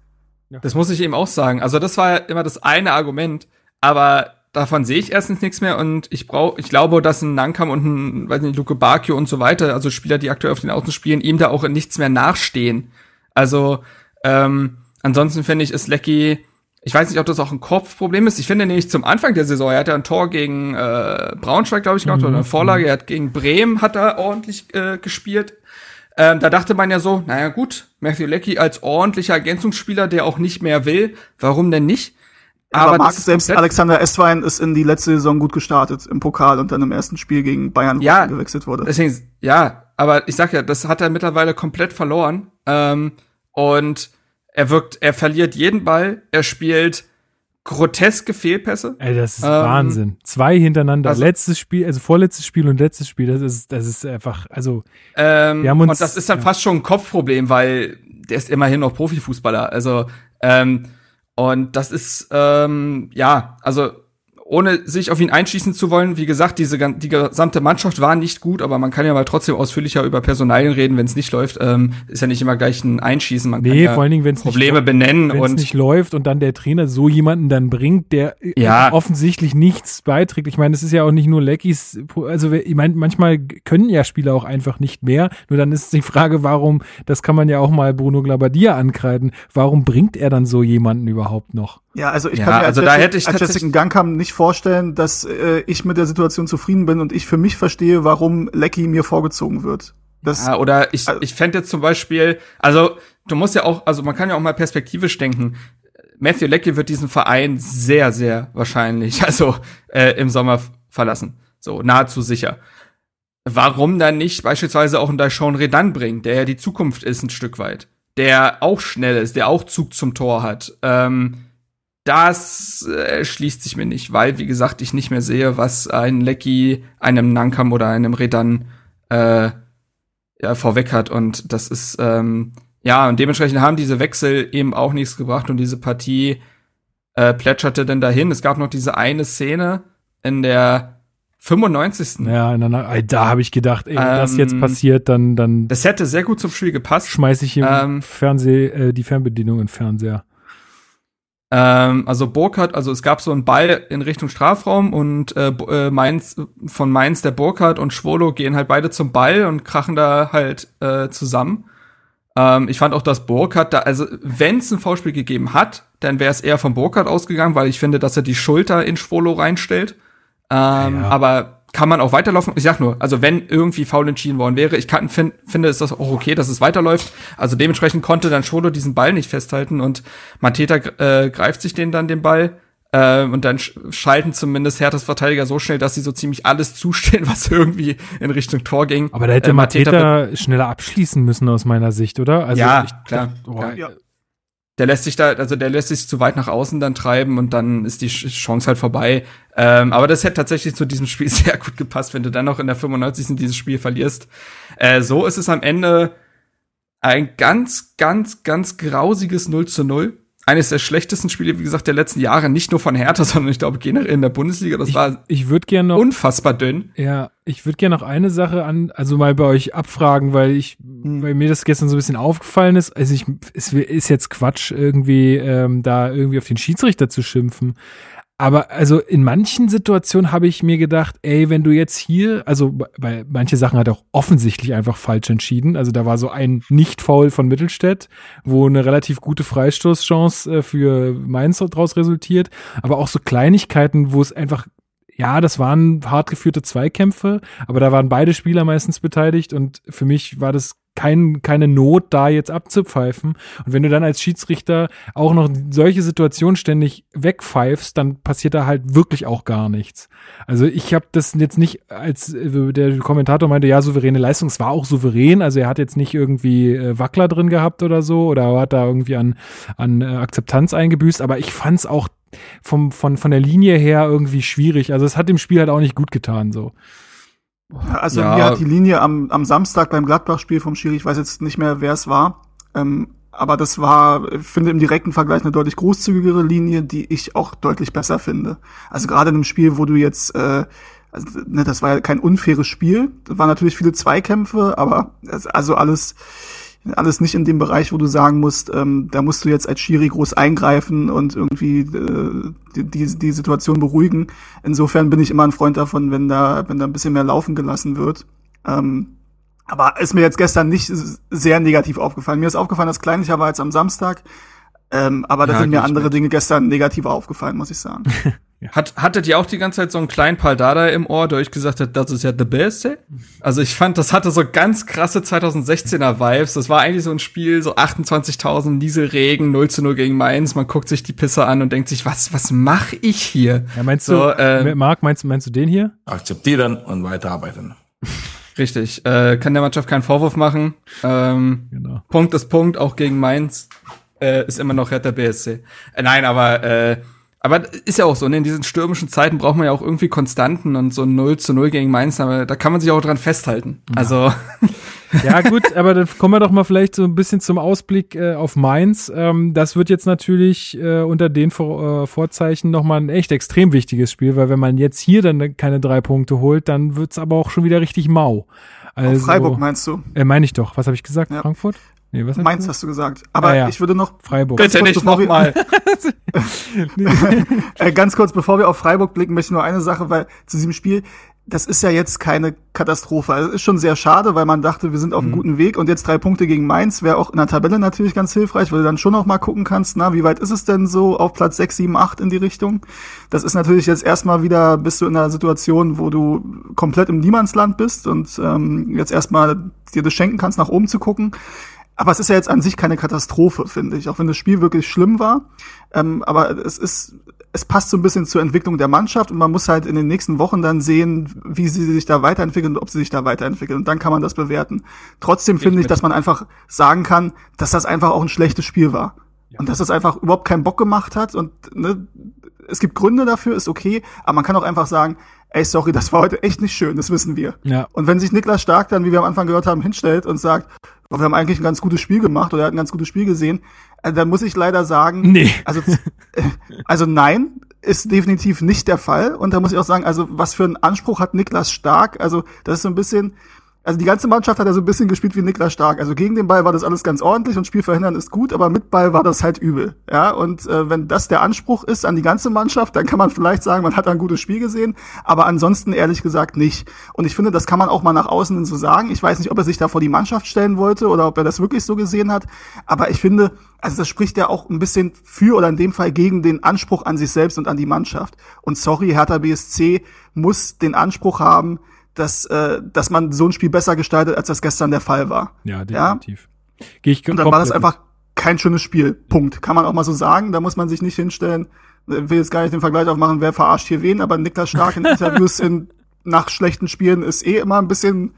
Das muss ich eben auch sagen. Also das war ja immer das eine Argument, aber davon sehe ich erstens nichts mehr und ich brauche, ich glaube, dass ein Nankam und ein, weiß nicht, Luke Bakio und so weiter, also Spieler, die aktuell auf den Außen spielen, ihm da auch in nichts mehr nachstehen. Also ähm, ansonsten finde ich, ist Lecky ich weiß nicht, ob das auch ein Kopfproblem ist. Ich finde nämlich zum Anfang der Saison, er hat ja ein Tor gegen äh, Braunschweig, glaube ich, gemacht, mhm. oder eine Vorlage. Er hat gegen Bremen hat er ordentlich äh, gespielt. Ähm, da dachte man ja so, naja gut, Matthew Leckie als ordentlicher Ergänzungsspieler, der auch nicht mehr will, warum denn nicht? Aber, Aber Marc, selbst Alexander Esswein ist in die letzte Saison gut gestartet im Pokal und dann im ersten Spiel gegen Bayern ja, gewechselt wurde. Deswegen, ja, aber ich sag ja, das hat er mittlerweile komplett verloren. Ähm, und er wirkt, er verliert jeden Ball, er spielt groteske Fehlpässe. Ey, das ist ähm, Wahnsinn. Zwei hintereinander. Also, letztes Spiel, also vorletztes Spiel und letztes Spiel, das ist, das ist einfach, also. Ähm, wir haben uns, und das ist dann ja. fast schon ein Kopfproblem, weil der ist immerhin noch Profifußballer. Also, ähm, und das ist, ähm, ja, also ohne sich auf ihn einschießen zu wollen, wie gesagt, diese die gesamte Mannschaft war nicht gut, aber man kann ja mal trotzdem ausführlicher über Personalien reden, wenn es nicht läuft. Ähm, ist ja nicht immer gleich ein Einschießen. Man nee, kann ja vor allen Dingen, wenn es Probleme nicht, benennen und nicht läuft und dann der Trainer so jemanden dann bringt, der äh, ja. offensichtlich nichts beiträgt. Ich meine, es ist ja auch nicht nur Leckys, also ich meine, manchmal können ja Spieler auch einfach nicht mehr. Nur dann ist die Frage, warum, das kann man ja auch mal Bruno Glabadia ankreiden, warum bringt er dann so jemanden überhaupt noch? Ja, also ich ja, kann mir also als, da hätte ich als Jessica Gangkam nicht vorstellen, dass äh, ich mit der Situation zufrieden bin und ich für mich verstehe, warum Lecky mir vorgezogen wird. Das, ja, oder ich, also, ich fände jetzt zum Beispiel, also du musst ja auch, also man kann ja auch mal perspektivisch denken. Matthew Lecky wird diesen Verein sehr, sehr wahrscheinlich, [LAUGHS] also äh, im Sommer verlassen. So, nahezu sicher. Warum dann nicht beispielsweise auch einen Daishon Redan bringen, der ja die Zukunft ist ein Stück weit, der auch schnell ist, der auch Zug zum Tor hat. Ähm, das äh, schließt sich mir nicht, weil, wie gesagt, ich nicht mehr sehe, was ein Lecky einem Nankam oder einem Redan äh, ja, vorweg hat. Und das ist, ähm, ja, und dementsprechend haben diese Wechsel eben auch nichts gebracht und diese Partie äh, plätscherte denn dahin. Es gab noch diese eine Szene in der 95. Ja, in einer, da habe ich gedacht, ey, wenn ähm, das jetzt ähm, passiert, dann, dann. Das hätte sehr gut zum Spiel gepasst. Schmeiß ich im ähm, Fernseh, äh, die Fernbedienung in den Fernseher. Ähm, also Burkhardt, also es gab so einen Ball in Richtung Strafraum und äh, äh, Mainz, von Mainz der Burkhardt und Schwolo gehen halt beide zum Ball und krachen da halt äh, zusammen. Ähm, ich fand auch, dass Burkhardt da, also wenn es ein Foulspiel gegeben hat, dann wäre es eher von Burkhardt ausgegangen, weil ich finde, dass er die Schulter in Schwolo reinstellt. Ähm, ja. Aber kann man auch weiterlaufen. Ich sag nur, also wenn irgendwie faul entschieden worden wäre, ich kann, find, finde, ist das auch okay, dass es weiterläuft. Also dementsprechend konnte dann Scholo diesen Ball nicht festhalten und Mateta äh, greift sich den dann den Ball. Äh, und dann schalten zumindest Herthas Verteidiger so schnell, dass sie so ziemlich alles [LAUGHS] zustehen, was irgendwie in Richtung Tor ging. Aber da hätte äh, Mateta, Mateta schneller abschließen müssen aus meiner Sicht, oder? Also ja, ich, klar. Oh, klar. Ja der lässt sich da, also der lässt sich zu weit nach außen dann treiben und dann ist die Chance halt vorbei. Ähm, aber das hätte tatsächlich zu diesem Spiel [LAUGHS] sehr gut gepasst, wenn du dann noch in der 95. dieses Spiel verlierst. Äh, so ist es am Ende ein ganz, ganz, ganz grausiges 0 zu 0 eines der schlechtesten Spiele, wie gesagt, der letzten Jahre, nicht nur von Hertha, [LAUGHS] sondern ich glaube generell in der Bundesliga. Das ich, war ich würd gern noch, unfassbar dünn. Ja, ich würde gerne noch eine Sache an, also mal bei euch abfragen, weil ich, hm. weil mir das gestern so ein bisschen aufgefallen ist. Also ich, es ist jetzt Quatsch, irgendwie ähm, da irgendwie auf den Schiedsrichter zu schimpfen. Aber also in manchen Situationen habe ich mir gedacht, ey, wenn du jetzt hier, also weil manche Sachen hat er auch offensichtlich einfach falsch entschieden. Also da war so ein Nicht-Foul von Mittelstädt, wo eine relativ gute Freistoßchance äh, für Mainz daraus resultiert. Aber auch so Kleinigkeiten, wo es einfach ja, das waren hart geführte Zweikämpfe, aber da waren beide Spieler meistens beteiligt und für mich war das kein, keine Not, da jetzt abzupfeifen. Und wenn du dann als Schiedsrichter auch noch solche Situationen ständig wegpfeifst, dann passiert da halt wirklich auch gar nichts. Also ich habe das jetzt nicht, als äh, der Kommentator meinte, ja, souveräne Leistung, es war auch souverän, also er hat jetzt nicht irgendwie äh, Wackler drin gehabt oder so oder hat da irgendwie an, an äh, Akzeptanz eingebüßt, aber ich fand es auch vom, von, von der Linie her irgendwie schwierig. Also es hat dem Spiel halt auch nicht gut getan, so. Also Ja. mir hat die Linie am, am Samstag beim Gladbach-Spiel vom Schiri, ich weiß jetzt nicht mehr, wer es war, ähm, aber das war, ich finde im direkten Vergleich eine deutlich großzügigere Linie, die ich auch deutlich besser finde. Also gerade in einem Spiel, wo du jetzt, äh, also, ne, das war ja kein unfaires Spiel, da waren natürlich viele Zweikämpfe, aber also alles, alles nicht in dem Bereich, wo du sagen musst, ähm, da musst du jetzt als Schiri groß eingreifen und irgendwie äh, die, die, die Situation beruhigen. Insofern bin ich immer ein Freund davon, wenn da, wenn da ein bisschen mehr laufen gelassen wird. Ähm, aber ist mir jetzt gestern nicht sehr negativ aufgefallen. Mir ist aufgefallen, dass kleinlicher war als am Samstag. Ähm, aber da Ja, sind mir andere mit. Dinge gestern negativer aufgefallen, muss ich sagen. [LAUGHS] Hat, hattet ihr auch die ganze Zeit so einen kleinen Paldada im Ohr, der euch gesagt hat, das ist ja the best? Also ich fand, das hatte so ganz krasse 2016er Vibes. Das war eigentlich so ein Spiel, so 28.000 Nieselregen, 0 zu 0 gegen Mainz. Man guckt sich die Pisse an und denkt sich, was, was mach ich hier? Ja, meinst So, du, äh, Marc, meinst, meinst du den hier? akzeptieren und weiterarbeiten. Richtig, äh, kann der Mannschaft keinen Vorwurf machen. Ähm, Genau. Punkt ist Punkt, auch gegen Mainz äh, ist immer noch Hertha BSC. Äh, nein, aber äh, aber ist ja auch so, ne? in diesen stürmischen Zeiten braucht man ja auch irgendwie Konstanten und so ein 0 zu 0 gegen Mainz, aber da kann man sich auch dran festhalten. Also [LAUGHS] Ja, gut, aber dann kommen wir doch mal vielleicht so ein bisschen zum Ausblick äh, auf Mainz. Ähm, das wird jetzt natürlich äh, unter den Vor äh, Vorzeichen nochmal ein echt extrem wichtiges Spiel, weil wenn man jetzt hier dann keine drei Punkte holt, dann wird's aber auch schon wieder richtig mau. Also, Auf Freiburg meinst du? Äh, meine ich doch. Was habe ich gesagt? Ja. Frankfurt? Nee, was Mainz gesagt? hast du gesagt. Aber Ah, ja. ich würde noch Freiburg. bitte nicht nochmal. [LAUGHS] Äh, ganz kurz, bevor wir auf Freiburg blicken, möchte ich nur eine Sache, weil zu diesem Spiel, das ist ja jetzt keine Katastrophe. Also es ist schon sehr schade, weil man dachte, wir sind auf einem guten Weg und jetzt drei Punkte gegen Mainz wäre auch in der Tabelle natürlich ganz hilfreich, weil du dann schon noch mal gucken kannst, na, wie weit ist es denn so auf Platz 6, 7, 8 in die Richtung? Das ist natürlich jetzt erstmal wieder, bist du in einer Situation, wo du komplett im Niemandsland bist und ähm, jetzt erstmal dir das schenken kannst, nach oben zu gucken. Aber es ist ja jetzt an sich keine Katastrophe, finde ich, auch wenn das Spiel wirklich schlimm war. Ähm, aber es ist, es passt so ein bisschen zur Entwicklung der Mannschaft und man muss halt in den nächsten Wochen dann sehen, wie sie sich da weiterentwickeln und ob sie sich da weiterentwickeln. Und dann kann man das bewerten. Trotzdem finde ich, mit. dass man einfach sagen kann, dass das einfach auch ein schlechtes Spiel war. Und dass es einfach überhaupt keinen Bock gemacht hat. Und ne, es gibt Gründe dafür, ist okay, aber man kann auch einfach sagen, ey, sorry, das war heute echt nicht schön, das wissen wir. Ja. Und wenn sich Niklas Stark dann, wie wir am Anfang gehört haben, hinstellt und sagt, oh, wir haben eigentlich ein ganz gutes Spiel gemacht oder er hat ein ganz gutes Spiel gesehen, äh, dann muss ich leider sagen, Nee. also, äh, also nein, ist definitiv nicht der Fall. Und da muss ich auch sagen, also was für einen Anspruch hat Niklas Stark? Also das ist so ein bisschen, also die ganze Mannschaft hat ja so ein bisschen gespielt wie Niklas Stark. Also gegen den Ball war das alles ganz ordentlich und Spiel verhindern ist gut, aber mit Ball war das halt übel. Ja, und äh, wenn das der Anspruch ist an die ganze Mannschaft, dann kann man vielleicht sagen, man hat ein gutes Spiel gesehen, aber ansonsten ehrlich gesagt nicht. Und ich finde, das kann man auch mal nach außen so sagen. Ich weiß nicht, ob er sich da vor die Mannschaft stellen wollte oder ob er das wirklich so gesehen hat, aber ich finde, also das spricht ja auch ein bisschen für oder in dem Fall gegen den Anspruch an sich selbst und an die Mannschaft. Und sorry, Hertha BSC muss den Anspruch haben, dass, äh, dass man so ein Spiel besser gestaltet, als das gestern der Fall war. Ja, definitiv. Gehe ich Und dann war das einfach kein schönes Spiel. Punkt. Kann man auch mal so sagen. Da muss man sich nicht hinstellen. Ich will jetzt gar nicht den Vergleich aufmachen, wer verarscht hier wen, aber Niklas Stark in [LAUGHS] Interviews in, nach schlechten Spielen ist eh immer ein bisschen,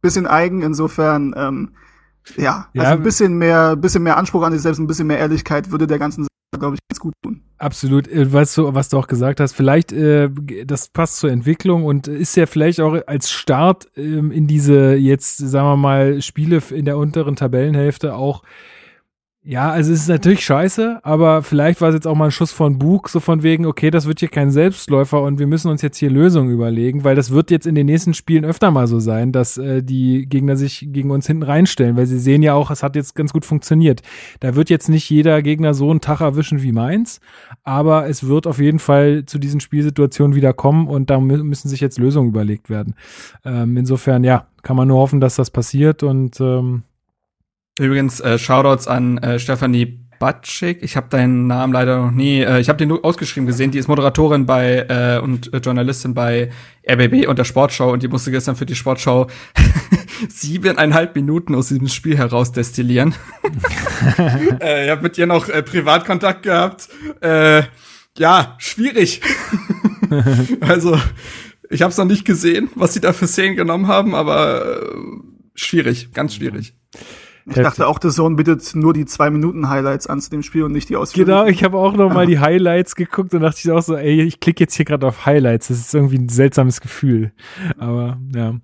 bisschen eigen. Insofern, ähm, ja, Ja, also ein bisschen mehr, bisschen mehr Anspruch an sich selbst, ein bisschen mehr Ehrlichkeit würde der ganzen glaube ich, ganz gut tun. Absolut, äh, weißt du, was du auch gesagt hast, vielleicht, äh, das passt zur Entwicklung und ist ja vielleicht auch als Start ähm, in diese jetzt, sagen wir mal, Spiele in der unteren Tabellenhälfte auch Ja, also es ist natürlich scheiße, aber vielleicht war es jetzt auch mal ein Schuss von Bug, so von wegen, okay, das wird hier kein Selbstläufer und wir müssen uns jetzt hier Lösungen überlegen, weil das wird jetzt in den nächsten Spielen öfter mal so sein, dass äh, die Gegner sich gegen uns hinten reinstellen, weil sie sehen ja auch, es hat jetzt ganz gut funktioniert. Da wird jetzt nicht jeder Gegner so einen Tag erwischen wie meins, aber es wird auf jeden Fall zu diesen Spielsituationen wieder kommen und da mü müssen sich jetzt Lösungen überlegt werden. Ähm, insofern, ja, kann man nur hoffen, dass das passiert und ähm, Übrigens, äh, Shoutouts an äh, Stefanie Batschik. Ich habe deinen Namen leider noch nie. Äh, ich habe den nur ausgeschrieben gesehen. Die ist Moderatorin bei äh, und äh, Journalistin bei RBB und der Sportschau und die musste gestern für die Sportschau [LAUGHS] siebeneinhalb Minuten aus diesem Spiel heraus destillieren. [LAUGHS] äh, ich habe mit ihr noch äh, Privatkontakt gehabt. Äh, ja, schwierig. [LAUGHS] also ich habe es noch nicht gesehen, was sie da für Szenen genommen haben, aber äh, schwierig, ganz schwierig. Ich dachte auch, der Zone bittet nur die zwei Minuten Highlights an zu dem Spiel und nicht die Ausführungen. Genau, ich habe auch noch mal die Highlights geguckt und dachte ich auch so, ey, ich klicke jetzt hier gerade auf Highlights. Das ist irgendwie ein seltsames Gefühl. Aber ja,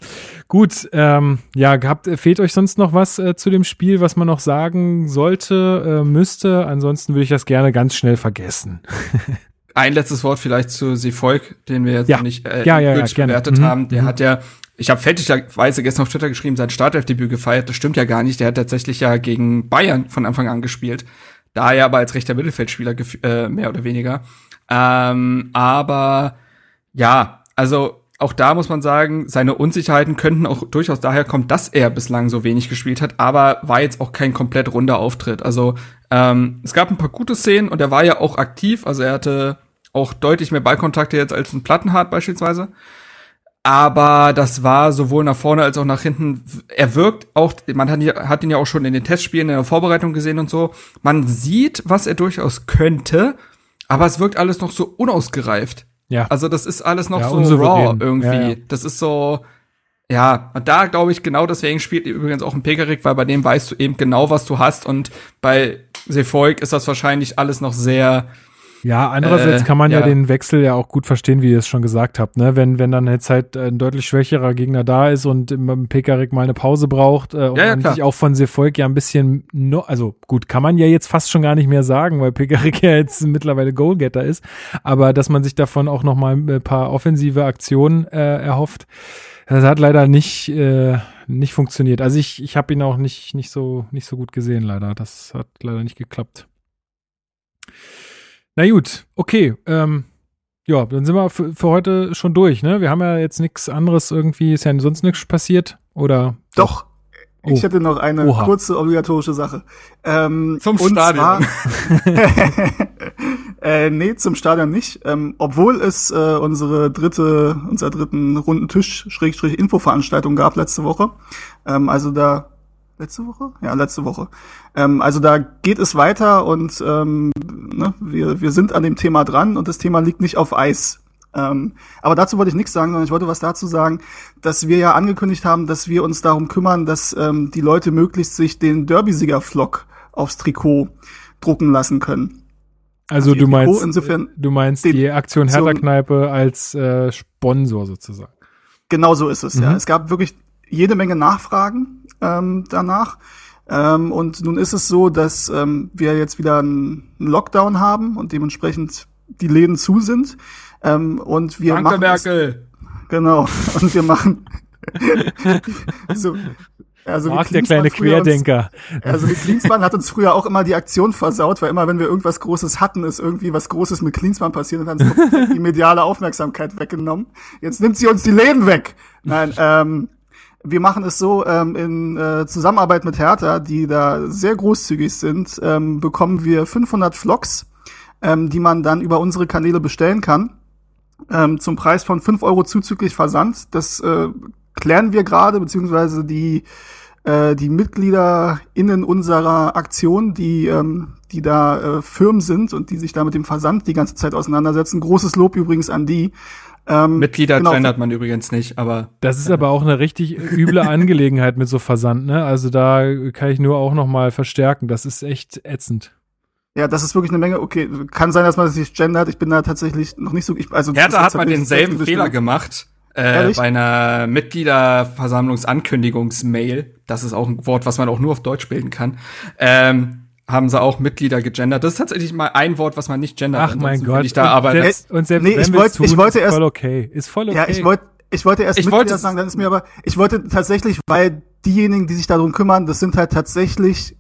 gut. Ähm, ja, gehabt fehlt euch sonst noch was äh, zu dem Spiel, was man noch sagen sollte, äh, müsste? Ansonsten würde ich das gerne ganz schnell vergessen. Ein letztes Wort vielleicht zu Seevolk, den wir jetzt Ja. noch nicht äh, Ja, ja, ja, endgültig gerne. bewertet Mhm. haben. Der Mhm. hat ja, ich habe fälschlicherweise gestern auf Twitter geschrieben, sein Startelfdebüt gefeiert. Das stimmt ja gar nicht. Der hat tatsächlich ja gegen Bayern von Anfang an gespielt. Da ja aber als rechter Mittelfeldspieler äh, mehr oder weniger. Ähm, aber ja, also auch da muss man sagen, seine Unsicherheiten könnten auch durchaus daher kommen, dass er bislang so wenig gespielt hat, aber war jetzt auch kein komplett runder Auftritt. Also ähm, es gab ein paar gute Szenen und er war ja auch aktiv, also er hatte auch deutlich mehr Ballkontakte jetzt als ein Plattenhardt beispielsweise. Aber das war sowohl nach vorne als auch nach hinten. Er wirkt auch, man hat, ihn- hat ihn ja auch schon in den Testspielen in der Vorbereitung gesehen und so. Man sieht, was er durchaus könnte, aber es wirkt alles noch so unausgereift. Ja. Also das ist alles noch Ja, so raw irgendwie. Ja, ja. Das ist so, ja, und da glaube ich genau deswegen spielt übrigens auch ein Pekarik, weil bei dem weißt du eben genau, was du hast und bei Sefolk ist das wahrscheinlich alles noch sehr, Ja, andererseits Äh, kann man ja. ja. den Wechsel ja auch gut verstehen, wie ihr es schon gesagt habt, ne? Wenn, wenn dann jetzt halt ein deutlich schwächerer Gegner da ist und im Pekarik mal eine Pause braucht äh, und Ja, ja, man sich auch von Sefolk ja ein bisschen, no, also gut, kann man ja jetzt fast schon gar nicht mehr sagen, weil Pekarik [LAUGHS] ja jetzt mittlerweile Goalgetter ist, aber dass man sich davon auch noch mal ein paar offensive Aktionen äh, erhofft, das hat leider nicht äh, nicht funktioniert. Also ich ich habe ihn auch nicht nicht so nicht so gut gesehen leider. Das hat leider nicht geklappt. Na gut, okay. Ähm, ja, dann sind wir für, für heute schon durch, ne? Wir haben ja jetzt nichts anderes irgendwie, ist ja sonst nichts passiert, oder? Doch. Oh. Ich hätte noch eine Oha. kurze obligatorische Sache. Ähm, Zum und Stadion. Zwar, [LAUGHS] äh, nee, zum Stadion nicht. Ähm, obwohl es äh, unsere dritte, unser dritten runden Tisch Schrägstrich Infoveranstaltung gab letzte Woche. Ähm, also da letzte Woche? Ja, letzte Woche. Ähm, also da geht es weiter und ähm, ne, wir, wir sind an dem Thema dran und das Thema liegt nicht auf Eis. Ähm, aber dazu wollte ich nichts sagen, sondern ich wollte was dazu sagen, dass wir ja angekündigt haben, dass wir uns darum kümmern, dass ähm, die Leute möglichst sich den Derby-Sieger-Flock aufs Trikot drucken lassen können. Also, Also du Trikot meinst, insofern du meinst die Aktion Hertha-Kneipe als äh, Sponsor sozusagen. Genau so ist es, ja. Mhm. Es gab wirklich jede Menge Nachfragen ähm, danach. Ähm, und nun ist es so, dass ähm, wir jetzt wieder einen Lockdown haben und dementsprechend die Läden zu sind. Ähm, und wir Danke machen es- Merkel. Genau. [LAUGHS] Und wir machen [LAUGHS] so, also Marc, der Klinsmann kleine früher uns- Querdenker. Also wie Klinsmann hat uns früher auch immer die Aktion versaut, weil immer wenn wir irgendwas Großes hatten, ist irgendwie was Großes mit Klinsmann passiert und hat uns die mediale Aufmerksamkeit weggenommen. Jetzt nimmt sie uns die Läden weg. Nein, ähm, wir machen es so, ähm, in äh, Zusammenarbeit mit Hertha, die da sehr großzügig sind, ähm, bekommen wir 500 Vlogs, ähm, die man dann über unsere Kanäle bestellen kann ähm, zum Preis von 5 Euro zuzüglich Versand. Das äh, klären wir gerade, beziehungsweise die, äh, die Mitglieder innen unserer Aktion, die, ähm, die da äh, Firmen sind und die sich da mit dem Versand die ganze Zeit auseinandersetzen. Großes Lob übrigens an die. Ähm, Mitglieder genau. gendert man übrigens nicht, aber Das ist aber auch eine richtig üble Angelegenheit mit so Versand, ne? Also da kann ich nur auch noch mal verstärken. Das ist echt ätzend. Ja, das ist wirklich eine Menge. Okay, kann sein, dass man das nicht gendert. Ich bin da tatsächlich noch nicht so. Ich, also Hertha hat mal tatsächlich denselben Fehler gemacht. Äh, Ehrlich? bei einer Mitgliederversammlungsankündigungsmail, das ist auch ein Wort, was man auch nur auf Deutsch bilden kann, ähm, haben sie auch Mitglieder gegendert. Das ist tatsächlich mal ein Wort, was man nicht gendert. Ach mein Gott. Ich da aber und selbst, und selbst Nee, wenn ich wir wollt- es tun, ich wollte ist erst- voll okay. Ist voll okay. Ja, ich wollte ich wollte erst Ich Mitglieder wollte- sagen, dann ist mir aber, ich wollte tatsächlich, weil diejenigen, die sich darum kümmern, das sind halt tatsächlich,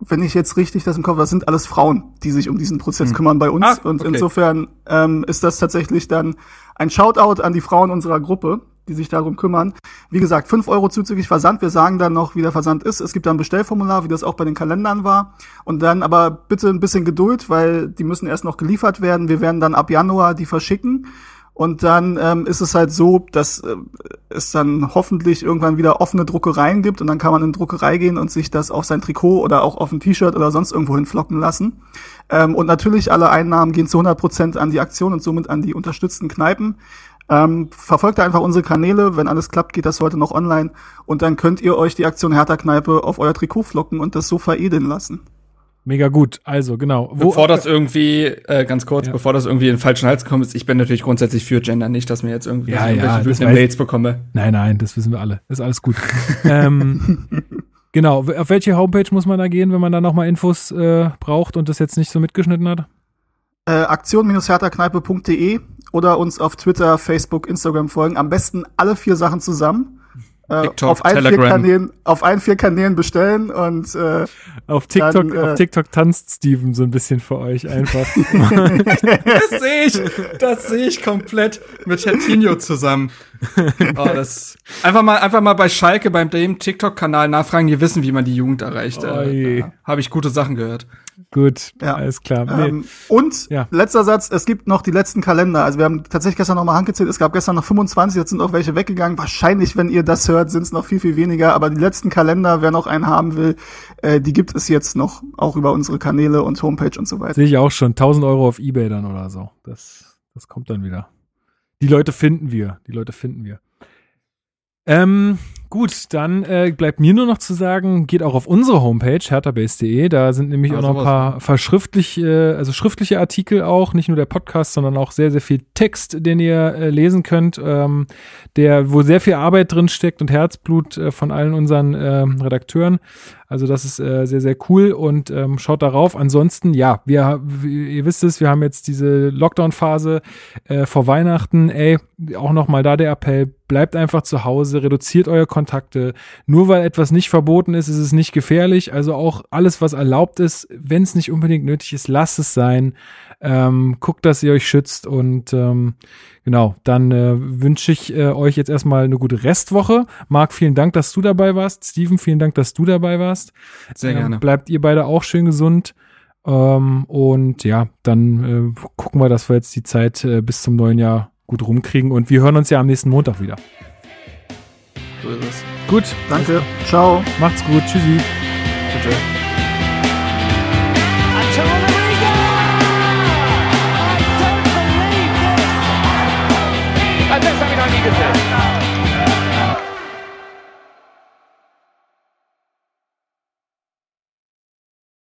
wenn ich jetzt richtig das im Kopf, habe, das sind alles Frauen, die sich um diesen Prozess kümmern bei uns. Und okay. insofern ähm, ist das tatsächlich dann ein Shoutout an die Frauen unserer Gruppe, die sich darum kümmern. Wie gesagt, fünf Euro zuzüglich Versand. Wir sagen dann noch, wie der Versand ist. Es gibt dann ein Bestellformular, wie das auch bei den Kalendern war. Und dann aber bitte ein bisschen Geduld, weil die müssen erst noch geliefert werden. Wir werden dann ab Januar die verschicken. Und dann ähm, ist es halt so, dass äh, es dann hoffentlich irgendwann wieder offene Druckereien gibt und dann kann man in Druckerei gehen und sich das auf sein Trikot oder auch auf ein T-Shirt oder sonst irgendwo hinflocken lassen. Ähm, und natürlich alle Einnahmen gehen zu 100 Prozent an die Aktion und somit an die unterstützten Kneipen. Ähm, verfolgt einfach unsere Kanäle. Wenn alles klappt, geht das heute noch online. Und dann könnt ihr euch die Aktion Hertha Kneipe auf euer Trikot flocken und das so veredeln lassen. Mega gut. Also, genau. Wo, Bevor das irgendwie, äh, ganz kurz, Ja. bevor das irgendwie in den falschen Hals kommt, ist, ich bin natürlich grundsätzlich für Gender, nicht, dass mir jetzt irgendwie Ja, ja, wütenden weiß- Mails bekomme. Nein, nein, das wissen wir alle. Ist alles gut. [LAUGHS] ähm, genau. Auf welche Homepage muss man da gehen, wenn man da nochmal Infos äh, braucht und das jetzt nicht so mitgeschnitten hat? Äh, Aktion-herthakneipe.de oder uns auf Twitter, Facebook, Instagram folgen. Am besten alle vier Sachen zusammen. Äh, TikTok, auf allen vier Telegram. Kanälen, auf allen vier Kanälen bestellen und äh, Auf TikTok, Dann, äh, auf TikTok tanzt Steven so ein bisschen für euch einfach. [LAUGHS] Das sehe ich, das sehe ich komplett mit Tertinho zusammen. Oh, das einfach mal, einfach mal bei Schalke beim dem TikTok-Kanal nachfragen, die wissen, wie man die Jugend erreicht. Oh. Äh, Habe ich gute Sachen gehört. Gut, Ja. alles klar. Nee. Ähm, und Ja. letzter Satz, es gibt noch die letzten Kalender. Also wir haben tatsächlich gestern noch mal handgezählt, es gab gestern noch 25, jetzt sind auch welche weggegangen. Wahrscheinlich, wenn ihr das hört, sind es noch viel, viel weniger. Aber die letzten Kalender, wer noch einen haben will, äh, die gibt es jetzt noch, auch über unsere Kanäle und Homepage und so weiter. Sehe ich auch schon. 1000 Euro auf Ebay dann oder so. Das, das kommt dann wieder. Die Leute finden wir. Die Leute finden wir. Ähm, gut, dann äh, bleibt mir nur noch zu sagen, geht auch auf unsere Homepage, herterbase.de. Da sind nämlich Ah, auch noch ein paar verschriftliche, also schriftliche Artikel auch, nicht nur der Podcast, sondern auch sehr, sehr viel Text, den ihr äh, lesen könnt, ähm, der, wo sehr viel Arbeit drin steckt und Herzblut äh, von allen unseren äh, Redakteuren. Also das ist äh, sehr, sehr cool und ähm, schaut darauf. Ansonsten, ja, wir, ihr wisst es, wir haben jetzt diese Lockdown-Phase äh, vor Weihnachten. Ey, auch nochmal da der Appell, bleibt einfach zu Hause, reduziert eure Kontakte. Nur weil etwas nicht verboten ist, ist es nicht gefährlich. Also auch alles, was erlaubt ist, wenn es nicht unbedingt nötig ist, lasst es sein. Ähm, guckt, dass ihr euch schützt und ähm, genau, dann äh, wünsche ich äh, euch jetzt erstmal eine gute Restwoche. Marc, vielen Dank, dass du dabei warst. Steven, vielen Dank, dass du dabei warst. Sehr Ähm, gerne. Bleibt ihr beide auch schön gesund. Ähm, und ja, dann äh, gucken wir, dass wir jetzt die Zeit äh, bis zum neuen Jahr gut rumkriegen. Und wir hören uns ja am nächsten Montag wieder. So ist es. Gut, Danke, ciao. macht's gut. Tschüssi. Tschüss.